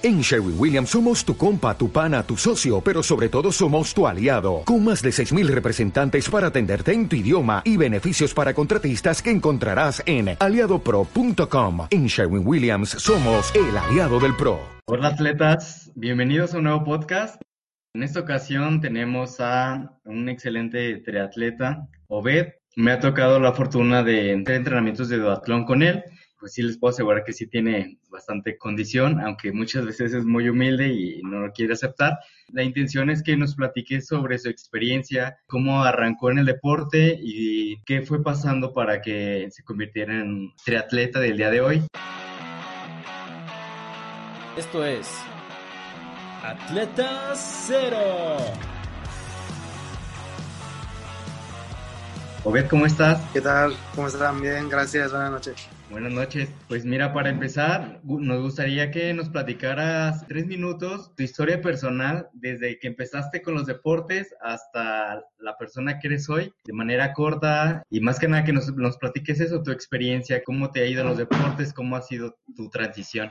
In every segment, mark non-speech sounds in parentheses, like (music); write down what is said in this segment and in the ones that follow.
En Sherwin Williams somos tu compa, tu pana, tu socio, pero sobre todo somos tu aliado, con más de 6.000 representantes para atenderte en tu idioma y beneficios para contratistas que encontrarás en aliadopro.com. En Sherwin Williams somos el aliado del PRO. Hola atletas, bienvenidos a un nuevo podcast. En esta ocasión tenemos a un excelente triatleta, Obed. Me ha tocado la fortuna de entrenamientos de duatlón con él pues sí les puedo asegurar que sí tiene bastante condición, aunque muchas veces es muy humilde y no lo quiere aceptar. La intención es que nos platique sobre su experiencia, cómo arrancó en el deporte y qué fue pasando para que se convirtiera en triatleta del día de hoy. Esto es Atleta Cero. Obed, ¿cómo estás? ¿Qué tal? ¿Cómo están? Bien, gracias. Buenas noches. Buenas noches. Pues mira, para empezar, nos gustaría que nos platicaras tres minutos tu historia personal desde que empezaste con los deportes hasta la persona que eres hoy, de manera corta y más que nada que nos, nos platiques eso, tu experiencia, cómo te ha ido los deportes, cómo ha sido tu transición.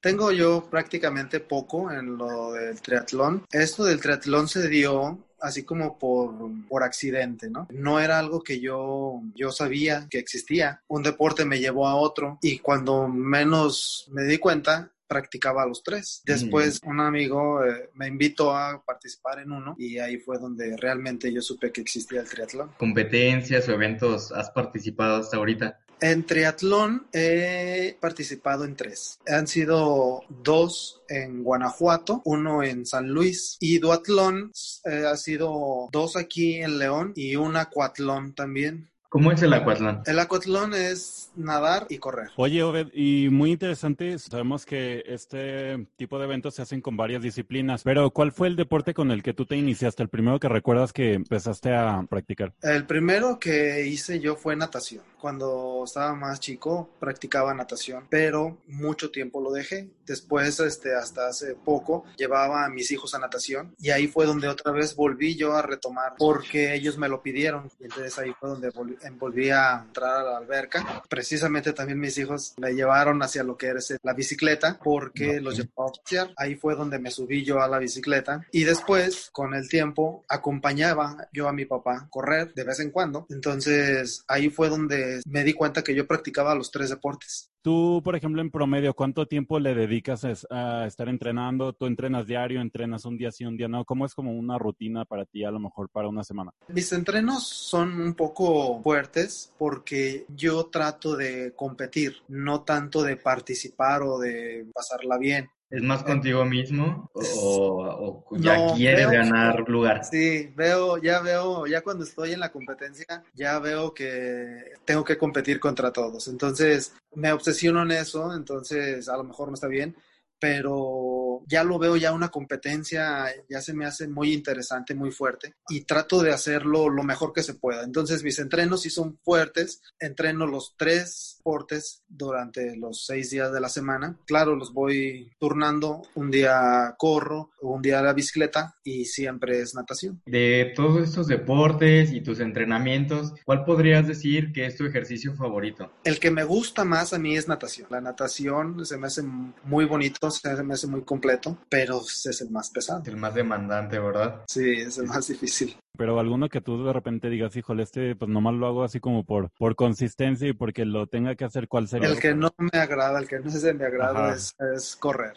Tengo yo prácticamente poco en lo del triatlón. Esto del triatlón se dio así como por, por accidente, ¿no? No era algo que yo, yo sabía que existía. Un deporte me llevó a otro y cuando menos me di cuenta, practicaba a los tres. Después un amigo eh, me invitó a participar en uno y ahí fue donde realmente yo supe que existía el triatlón. ¿Competencias o eventos has participado hasta ahorita? En triatlón he participado en tres. Han sido dos en Guanajuato, uno en San Luis y duatlón eh, ha sido dos aquí en León y un acuatlón también. ¿Cómo es el acuatlón? El acuatlón es nadar y correr. Oye, Obed, y muy interesante, sabemos que este tipo de eventos se hacen con varias disciplinas, pero ¿cuál fue el deporte con el que tú te iniciaste, el primero que recuerdas que empezaste a practicar? El primero que hice yo fue natación. Cuando estaba más chico practicaba natación, pero mucho tiempo lo dejé. Después, este, hasta hace poco, llevaba a mis hijos a natación y ahí fue donde otra vez volví yo a retomar porque ellos me lo pidieron. Y entonces ahí fue donde volví volví a entrar a la alberca. Precisamente también mis hijos me llevaron hacia lo que era la bicicleta porque los llevaba a pasear. Ahí fue donde me subí yo a la bicicleta y después, con el tiempo, acompañaba yo a mi papá correr de vez en cuando. Entonces ahí fue donde me di cuenta que yo practicaba los tres deportes. Tú, por ejemplo, en promedio, ¿cuánto tiempo le dedicas a estar entrenando? ¿Tú entrenas diario, entrenas un día sí, un día no? ¿Cómo es como una rutina para ti, a lo mejor para una semana? Mis entrenos son un poco fuertes porque yo trato de competir, no tanto de participar o de pasarla bien. ¿Es más contigo mismo o, ya quieres ganar lugar? Sí, veo, ya veo, ya cuando estoy en la competencia, ya veo que tengo que competir contra todos. Entonces, me obsesiono en eso, entonces a lo mejor no está bien, pero ya lo veo ya una competencia, ya se me hace muy interesante, muy fuerte y trato de hacerlo lo mejor que se pueda. Entonces mis entrenos sí son fuertes, entreno los tres deportes durante los seis días de la semana. Claro, los voy turnando, un día corro, un día la bicicleta y siempre es natación. De todos estos deportes y tus entrenamientos, ¿cuál podrías decir que es tu ejercicio favorito? El que me gusta más a mí es natación. La natación se me hace muy bonito, se me hace muy completo, pero es el más pesado. El más demandante, ¿verdad? Sí, es el más difícil. Pero alguno que tú de repente digas, híjole, este pues nomás lo hago así como por, por consistencia y porque lo tenga que hacer, ¿cuál sería? El que no me agrada, el que no es de mi agrado es, es correr.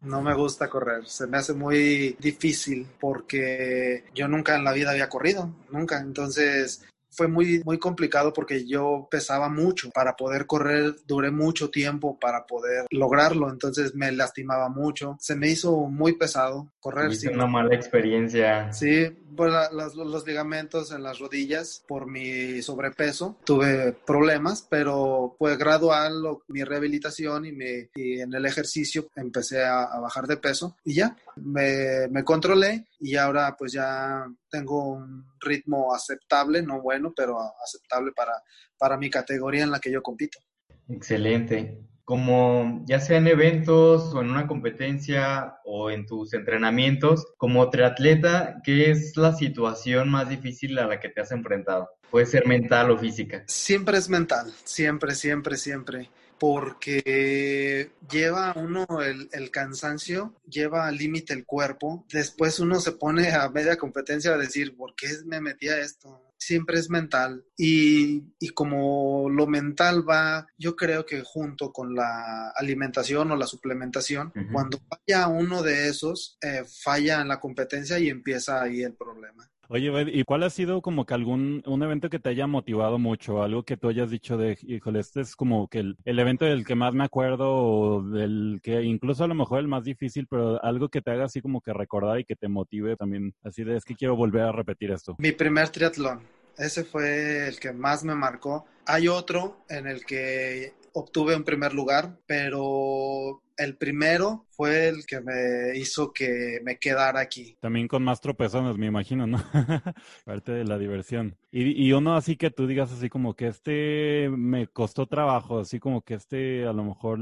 No me gusta correr, se me hace muy difícil porque yo nunca en la vida había corrido, nunca. Entonces fue muy, muy complicado porque yo pesaba mucho. Para poder correr duré mucho tiempo para poder lograrlo, entonces me lastimaba mucho. Se me hizo muy pesado correr. Sí, una mala experiencia. Sí, pues los, ligamentos en las rodillas por mi sobrepeso. Tuve problemas, pero fue gradual mi rehabilitación y, me, y en el ejercicio empecé a, a bajar de peso y ya me, me controlé y ahora pues ya tengo un ritmo aceptable, no bueno, pero aceptable para, para mi categoría en la que yo compito. Excelente. Como ya sea en eventos o en una competencia o en tus entrenamientos, como triatleta, ¿qué es la situación más difícil a la que te has enfrentado? Puede ser mental o física. Siempre es mental, siempre, siempre, siempre porque lleva uno el, el cansancio, lleva al límite el cuerpo, después uno se pone a media competencia a decir, ¿por qué me metí a esto? siempre es mental y, y, como lo mental va, yo creo que junto con la alimentación o la suplementación, cuando falla uno de esos, eh, falla en la competencia y empieza ahí el problema. Oye, ¿y cuál ha sido como que algún, un evento que te haya motivado mucho? Algo que tú hayas dicho de, híjole, este es como que el, el, evento del que más me acuerdo o del que incluso a lo mejor el más difícil, pero algo que te haga así como que recordar y que te motive también, así de, es que quiero volver a repetir esto. Mi primer triatlón, ese fue el que más me marcó. Hay otro en el que obtuve un primer lugar, pero el primero fue el que me hizo que me quedara aquí. También con más tropezones, me imagino, ¿no? (laughs) Parte de la diversión. Y, y, uno así que tú digas así como que este me costó trabajo, así como que este a lo mejor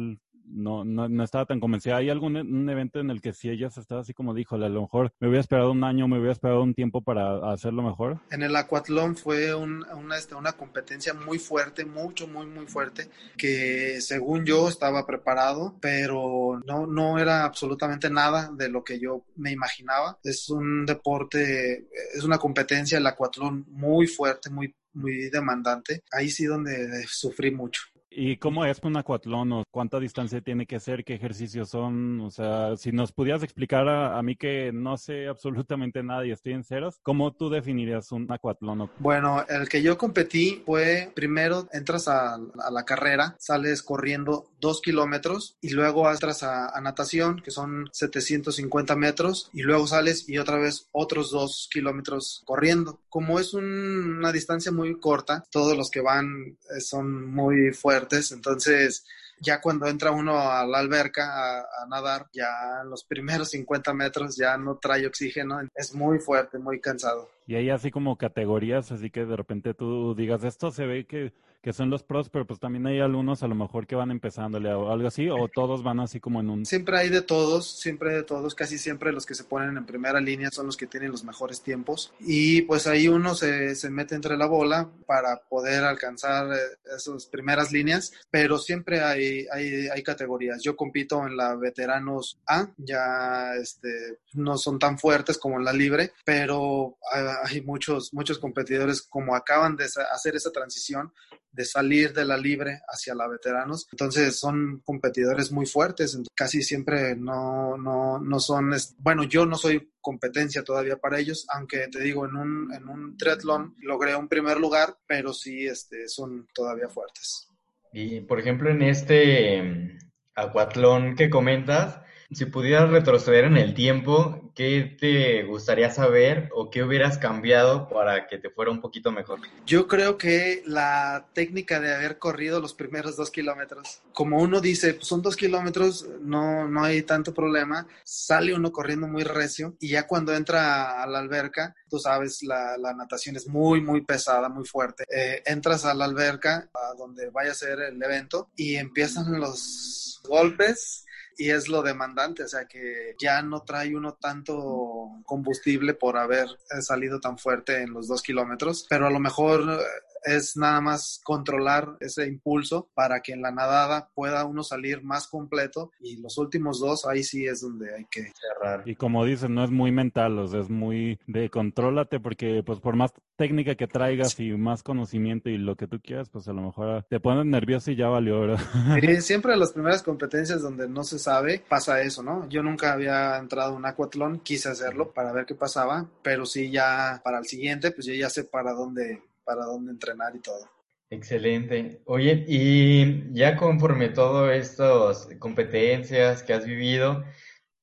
no, no, no estaba tan convencida. ¿Hay algún un evento en el que si ella estaba así como dijo, a lo mejor me hubiera esperado un año, me hubiera esperado un tiempo para hacerlo mejor? En el acuatlón fue una, este, una competencia muy fuerte, mucho, muy, muy fuerte, que según yo estaba preparado, pero no, no era absolutamente nada de lo que yo me imaginaba. Es un deporte, es una competencia, el acuatlón muy fuerte, muy muy demandante. Ahí sí donde sufrí mucho. ¿Y cómo es un acuatlón o cuánta distancia tiene que ser? ¿Qué ejercicios son? O sea, si nos pudieras explicar a, mí que no sé absolutamente nada y estoy en ceros, ¿cómo tú definirías un acuatlón? Bueno, el que yo competí fue primero entras a, la carrera, sales corriendo dos kilómetros y luego entras a, a, natación, que son 750 metros, y luego sales y otra vez otros dos kilómetros corriendo. Como es una distancia muy corta, todos los que van eh, son muy fuertes entonces ya cuando entra uno a la alberca a, nadar, ya en los primeros 50 metros ya no trae oxígeno, es muy fuerte, muy cansado. Y hay así como categorías, así que de repente tú digas, esto se ve que que son los pros, pero pues también hay algunos a lo mejor que van empezándole o algo así, o todos van así como en un... Siempre hay de todos, siempre de todos, casi siempre los que se ponen en primera línea son los que tienen los mejores tiempos y pues ahí uno se, se mete entre la bola para poder alcanzar eh, esas primeras líneas, pero siempre hay, hay, hay categorías. Yo compito en la veteranos A, ya este, no son tan fuertes como en la libre, pero hay muchos, muchos competidores como acaban de hacer esa transición de salir de la libre hacia la veteranos. Entonces son competidores muy fuertes, casi siempre no, no, no son, bueno, yo no soy competencia todavía para ellos, aunque te digo, en un, en un triatlón logré un primer lugar, pero sí este, son todavía fuertes. Y por ejemplo, en este mm, acuatlón que comentas, si pudieras retroceder en el tiempo, ¿qué te gustaría saber o qué hubieras cambiado para que te fuera un poquito mejor? Yo creo que la técnica de haber corrido los primeros dos kilómetros, como uno dice, pues son dos kilómetros, no, no hay tanto problema, sale uno corriendo muy recio y ya cuando entra a la alberca, tú sabes, la, la natación es muy, muy pesada, muy fuerte. Eh, entras a la alberca, a donde vaya a ser el evento, y empiezan los golpes y es lo demandante, o sea que ya no trae uno tanto combustible por haber salido tan fuerte en los dos kilómetros, pero a lo mejor es nada más controlar ese impulso para que en la nadada pueda uno salir más completo y los últimos dos ahí sí es donde hay que cerrar. Y como dicen, no es muy mental, o sea, es muy de contrólate porque pues por más técnica que traigas y más conocimiento y lo que tú quieras, pues a lo mejor te pones nervioso y ya valió, ¿verdad? (laughs) siempre en las primeras competencias donde no se sabe pasa eso, ¿no? Yo nunca había entrado a un acuatlón, quise hacerlo para ver qué pasaba, pero sí ya para el siguiente, pues yo ya sé para dónde para dónde entrenar y todo. Excelente. Oye, y ya conforme todo estas competencias que has vivido,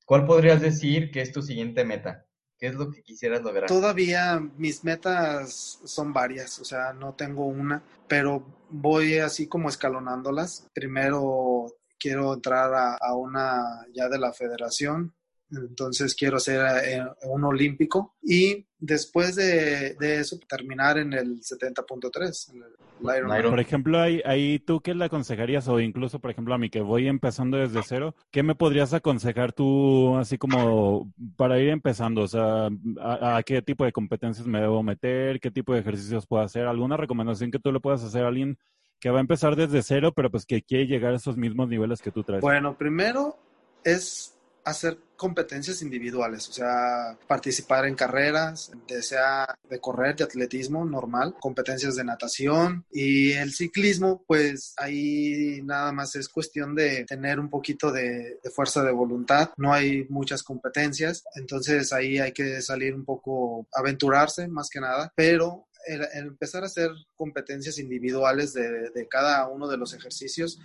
¿cuál podrías decir que es tu siguiente meta? ¿Qué es lo que quisieras lograr? Todavía mis metas son varias, o sea, no tengo una, pero voy así como escalonándolas. Primero quiero entrar a, a una ya de la federación, entonces quiero ser eh, un olímpico y después de, eso terminar en el 70.3. Por ejemplo, ahí, ahí tú qué le aconsejarías o incluso, por ejemplo, a mí que voy empezando desde cero, ¿qué me podrías aconsejar tú así como para ir empezando? O sea, ¿a, qué tipo de competencias me debo meter? ¿Qué tipo de ejercicios puedo hacer? ¿Alguna recomendación que tú le puedas hacer a alguien que va a empezar desde cero, pero pues que quiere llegar a esos mismos niveles que tú traes? Bueno, primero es hacer competencias individuales, o sea, participar en carreras, de correr, de atletismo normal, competencias de natación y el ciclismo, pues ahí nada más es cuestión de tener un poquito de, fuerza de voluntad, no hay muchas competencias, entonces ahí hay que salir un poco, aventurarse más que nada, pero el, empezar a hacer competencias individuales de cada uno de los ejercicios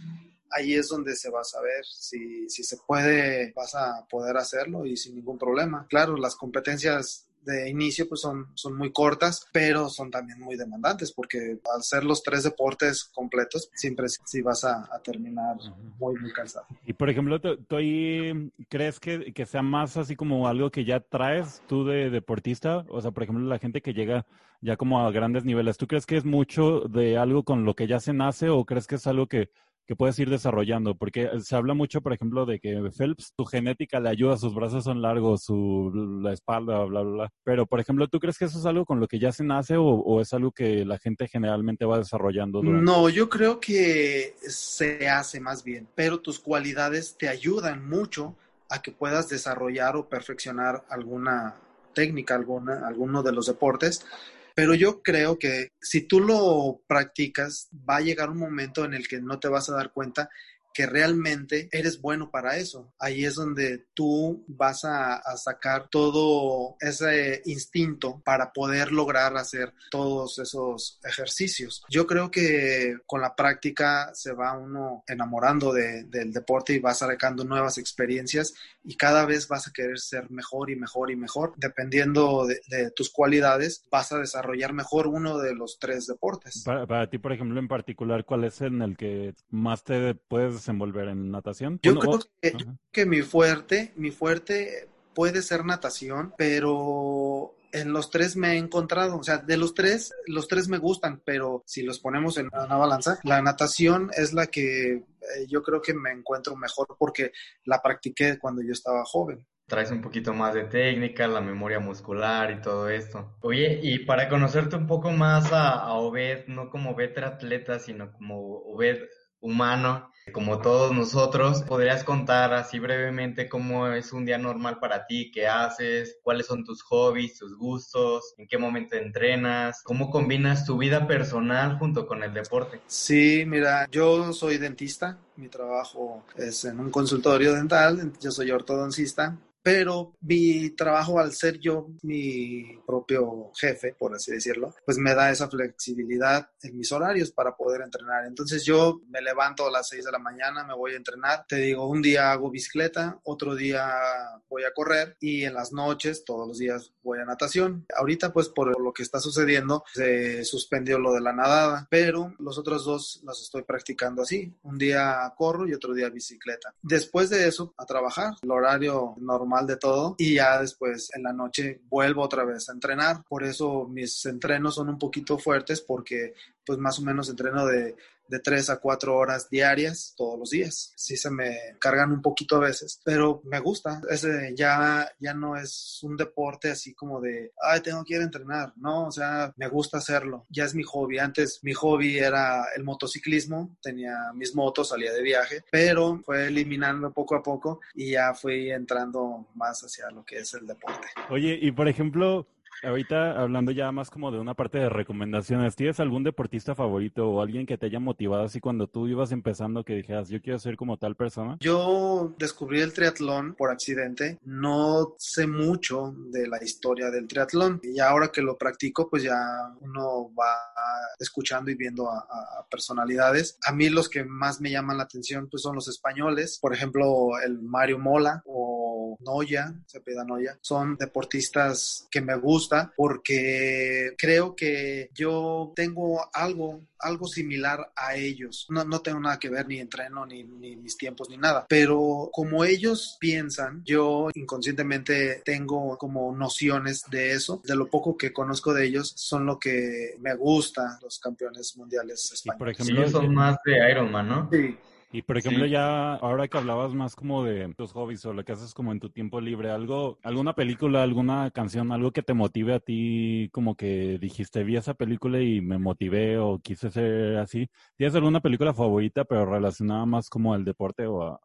ahí es donde se va a saber si, si se puede, vas a poder hacerlo y sin ningún problema. Claro, las competencias de inicio pues son, son muy cortas, pero son también muy demandantes porque al ser los tres deportes completos, siempre sí vas a, terminar muy, muy cansado. Y por ejemplo, ¿tú, ahí crees que, que, sea más así como algo que ya traes tú de deportista? O sea, por ejemplo, la gente que llega ya como a grandes niveles, ¿tú crees que es mucho de algo con lo que ya se nace o crees que es algo que que puedes ir desarrollando, porque se habla mucho, por ejemplo, de que Phelps, su genética le ayuda, sus brazos son largos, su la espalda, bla, bla, bla. Pero, por ejemplo, ¿tú crees que eso es algo con lo que ya se nace o, es algo que la gente generalmente va desarrollando? No, yo creo que se hace más bien, pero tus cualidades te ayudan mucho a que puedas desarrollar o perfeccionar alguna técnica, alguna, alguno de los deportes pero yo creo que si tú lo practicas, va a llegar un momento en el que no te vas a dar cuenta que realmente eres bueno para eso. Ahí es donde tú vas a, sacar todo ese instinto para poder lograr hacer todos esos ejercicios. Yo creo que con la práctica se va uno enamorando del deporte y vas sacando nuevas experiencias y cada vez vas a querer ser mejor y mejor y mejor. Dependiendo de, tus cualidades, vas a desarrollar mejor uno de los tres deportes. Para, para ti, por ejemplo, en particular, ¿cuál es en el que más te puedes desenvolver en natación? Yo creo que, mi fuerte, mi fuerte puede ser natación, pero en los tres me he encontrado, o sea, de los tres, los tres me gustan, pero si los ponemos en una balanza, la natación es la que eh, yo creo que me encuentro mejor porque la practiqué cuando yo estaba joven traes un poquito más de técnica, la memoria muscular y todo esto. Oye, y para conocerte un poco más a, a Obed, no como Obed atleta, sino como Obed humano, como todos nosotros. ¿Podrías contar así brevemente cómo es un día normal para ti? ¿Qué haces? ¿Cuáles son tus hobbies, tus gustos? ¿En qué momento entrenas? ¿Cómo combinas tu vida personal junto con el deporte? Sí, mira, yo soy dentista. Mi trabajo es en un consultorio dental. Yo soy ortodoncista pero mi trabajo al ser yo mi propio jefe, por así decirlo, pues me da esa flexibilidad en mis horarios para poder entrenar. Entonces yo me levanto a las 6 de la mañana, me voy a entrenar, te digo, un día hago bicicleta, otro día voy a correr y en las noches, todos los días voy a natación. Ahorita pues por lo que está sucediendo se suspendió lo de la nadada, pero los otros dos los estoy practicando así. Un día corro y otro día bicicleta. Después de eso, a trabajar. El horario normal mal de todo y ya después en la noche vuelvo otra vez a entrenar. Por eso mis entrenos son un poquito fuertes porque pues más o menos entreno de de tres a cuatro horas diarias todos los días. Sí se me cargan un poquito a veces, pero me gusta. Ese ya, ya no es un deporte así como de, ay, tengo que ir a entrenar. No, o sea, me gusta hacerlo. Ya es mi hobby. Antes mi hobby era el motociclismo. Tenía mis motos, salía de viaje, pero fue eliminando poco a poco y ya fui entrando más hacia lo que es el deporte. Oye, y por ejemplo, Ahorita hablando ya más como de una parte de recomendaciones, ¿tienes algún deportista favorito o alguien que te haya motivado así cuando tú ibas empezando que dijeras, yo quiero ser como tal persona? Yo descubrí el triatlón por accidente, no sé mucho de la historia del triatlón y ahora que lo practico pues ya uno va escuchando y viendo a, personalidades. A mí los que más me llaman la atención pues son los españoles, por ejemplo el Mario Mola o Noya, se pida Noya, son deportistas que me gustan porque creo que yo tengo algo, algo similar a ellos. No, no tengo nada que ver ni entreno, ni, ni mis tiempos, ni nada. Pero como ellos piensan, yo inconscientemente tengo como nociones de eso. De lo poco que conozco de ellos, son lo que me gusta, los campeones mundiales españoles. por ejemplo, ellos son más de Ironman, ¿no? Sí. Y por ejemplo, ya ahora que hablabas más como de tus hobbies o lo que haces como en tu tiempo libre, algo, alguna película, alguna canción, algo que te motive a ti, como que dijiste, vi esa película y me motivé o quise ser así. ¿Tienes alguna película favorita, pero relacionada más como al deporte o a,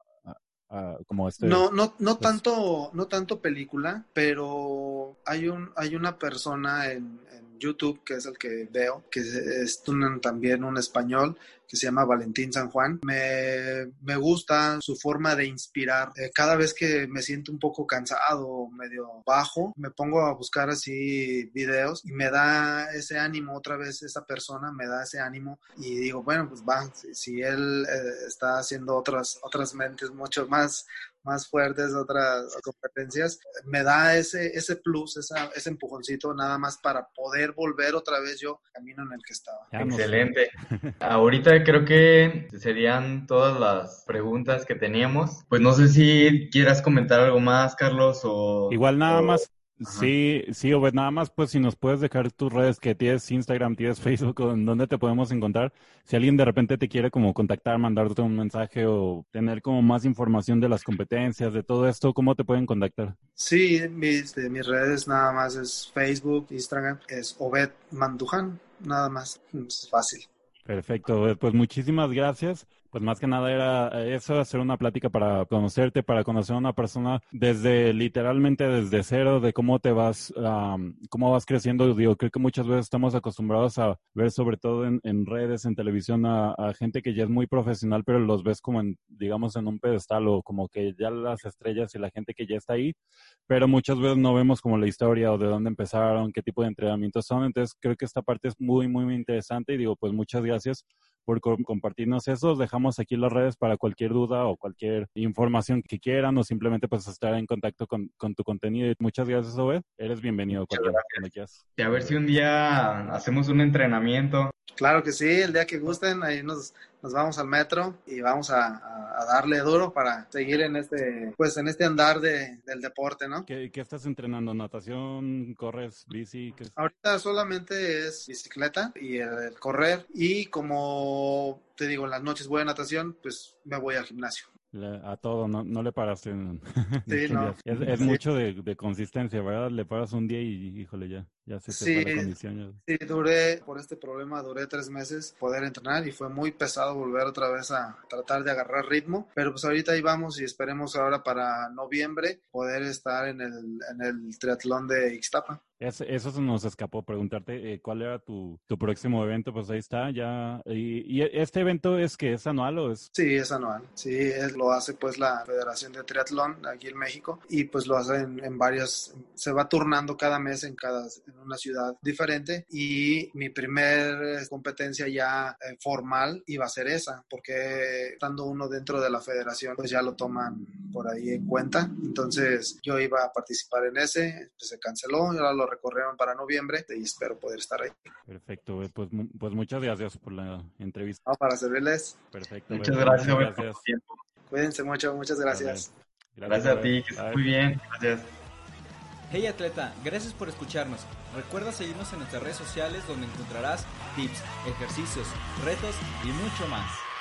como este? No, no, no pues tanto, no tanto película, pero hay un, hay una persona en, YouTube, que es el que veo, que es también un español, que se llama Valentín San Juan. Me, me gusta su forma de inspirar. Eh, cada vez que me siento un poco cansado, medio bajo, me pongo a buscar así videos y me da ese ánimo otra vez esa persona, me da ese ánimo y digo, bueno, pues va, si, él eh, está haciendo otras, otras mentes mucho más más fuertes, otras competencias, me da ese, ese plus, ese empujoncito nada más para poder volver otra vez yo camino en el que estaba. Excelente. (laughs) Ahorita creo que serían todas las preguntas que teníamos. Pues no sé si quieras comentar algo más, Carlos, o... Igual nada más Sí, sí, o nada más, pues si nos puedes dejar tus redes que tienes Instagram, tienes Facebook, en dónde te podemos encontrar. Si alguien de repente te quiere como contactar, mandarte un mensaje o tener como más información de las competencias, de todo esto, ¿cómo te pueden contactar? Sí, mis, de mis redes nada más es Facebook, Instagram, es Obed Mandujan, nada más, es fácil. Perfecto, pues muchísimas gracias pues más que nada era eh, eso, hacer una plática para conocerte, para conocer a una persona desde literalmente desde cero, de cómo te vas, cómo vas creciendo. Digo, creo que muchas veces estamos acostumbrados a ver sobre todo en, redes, en televisión, a, gente que ya es muy profesional, pero los ves como en, digamos, en un pedestal o como que ya las estrellas y la gente que ya está ahí, pero muchas veces no vemos como la historia o de dónde empezaron, qué tipo de entrenamientos son. Entonces creo que esta parte es muy, muy, muy interesante y digo, pues muchas gracias por compartirnos eso. Dejamos aquí las redes para cualquier duda o cualquier información que quieran o simplemente pues estar en contacto con, tu contenido. Muchas gracias, Obed. Eres bienvenido cuando quieras. Y a ver si un día hacemos un entrenamiento. Claro que sí, el día que gusten, ahí nos, nos vamos al metro y vamos a, a, darle duro para seguir en este, pues en este andar de, del deporte, ¿no? ¿Qué, ¿Qué, estás entrenando? ¿Natación? ¿Corres? ¿Bici? Ahorita solamente es bicicleta y el correr y como te digo, en las noches voy a natación, pues me voy al gimnasio a todo, no, no le paraste. (laughs) sí, no. Es, mucho de, consistencia, ¿verdad? Le paras un día y, híjole, ya, ya se te sí, la condición. Sí, duré, por este problema, duré tres meses poder entrenar y fue muy pesado volver otra vez a tratar de agarrar ritmo, pero pues ahorita ahí vamos y esperemos ahora para noviembre poder estar en el, en el triatlón de Ixtapa eso se nos escapó preguntarte eh, cuál era tu, tu, próximo evento, pues ahí está, ya. Y, este evento es que es anual o es? Sí, es anual. Sí, es, lo hace pues la Federación de Triatlón aquí en México y pues lo hace en, varias, se va turnando cada mes en cada, en una ciudad diferente y mi primer competencia ya eh, formal iba a ser esa, porque estando uno dentro de la federación pues ya lo toman por ahí en cuenta. Entonces yo iba a participar en ese, pues se canceló y ahora lo recorrieron para noviembre y espero poder estar ahí. Perfecto, pues, pues muchas gracias por la entrevista. para servirles. Perfecto. Muchas gracias, Cuídense mucho, muchas gracias. Gracias, a ti, que estés muy bien. Gracias. Hey atleta, gracias por escucharnos. Recuerda seguirnos en nuestras redes sociales donde encontrarás tips, ejercicios, retos y mucho más.